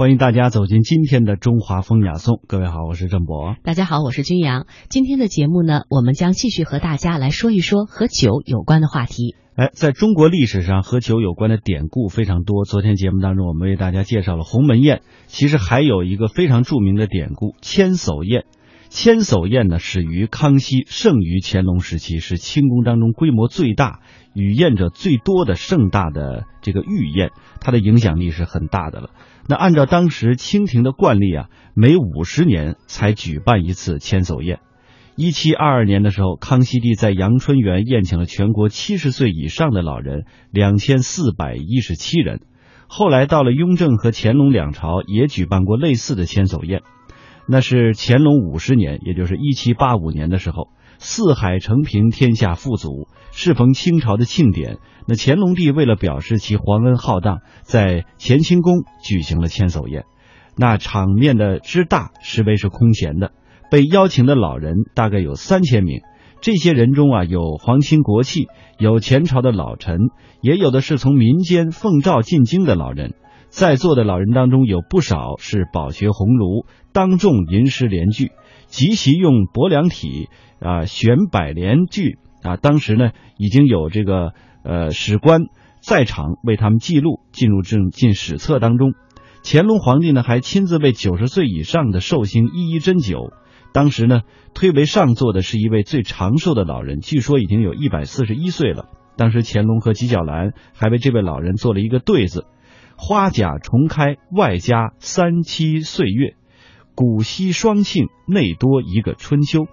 欢迎大家走进今天的中华风雅颂。各位好，我是郑博。大家好，我是君阳。今天的节目呢，我们将继续和大家来说一说和酒有关的话题。哎，在中国历史上和酒有关的典故非常多。昨天节目当中，我们为大家介绍了鸿门宴，其实还有一个非常著名的典故——千叟宴。千叟宴呢，始于康熙，盛于乾隆时期，是清宫当中规模最大、与宴者最多的盛大的这个御宴，它的影响力是很大的了。那按照当时清廷的惯例啊，每五十年才举办一次千叟宴。一七二二年的时候，康熙帝在阳春园宴请了全国七十岁以上的老人两千四百一十七人。后来到了雍正和乾隆两朝，也举办过类似的千叟宴。那是乾隆五十年，也就是一七八五年的时候，四海承平，天下富足，适逢清朝的庆典。那乾隆帝为了表示其皇恩浩荡，在乾清宫举行了千叟宴，那场面的之大，实为是空前的。被邀请的老人大概有三千名，这些人中啊，有皇亲国戚，有前朝的老臣，也有的是从民间奉诏进京的老人。在座的老人当中，有不少是饱学鸿儒，当众吟诗联句，即席用薄凉体啊，选百联句啊。当时呢，已经有这个呃史官在场为他们记录，进入正进史册当中。乾隆皇帝呢，还亲自为九十岁以上的寿星一一斟酒。当时呢，推为上座的是一位最长寿的老人，据说已经有一百四十一岁了。当时乾隆和纪晓岚还为这位老人做了一个对子。花甲重开，外加三七岁月，古稀双庆，内多一个春秋。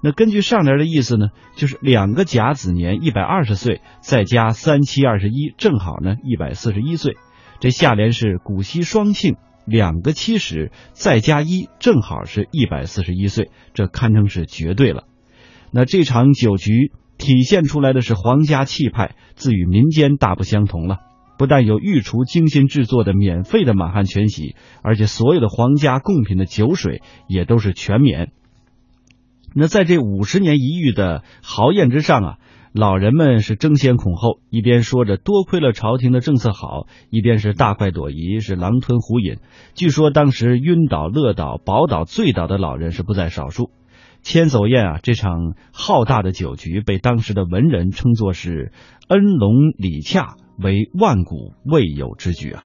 那根据上联的意思呢，就是两个甲子年一百二十岁，再加三七二十一，正好呢一百四十一岁。这下联是古稀双庆，两个七十，再加一，正好是一百四十一岁，这堪称是绝对了。那这场酒局体现出来的是皇家气派，自与民间大不相同了。不但有御厨精心制作的免费的满汉全席，而且所有的皇家贡品的酒水也都是全免。那在这五十年一遇的豪宴之上啊，老人们是争先恐后，一边说着多亏了朝廷的政策好，一边是大快朵颐，是狼吞虎饮。据说当时晕倒、乐倒、饱倒、醉倒的老人是不在少数。千叟宴啊，这场浩大的酒局被当时的文人称作是恩隆礼洽。为万古未有之举啊！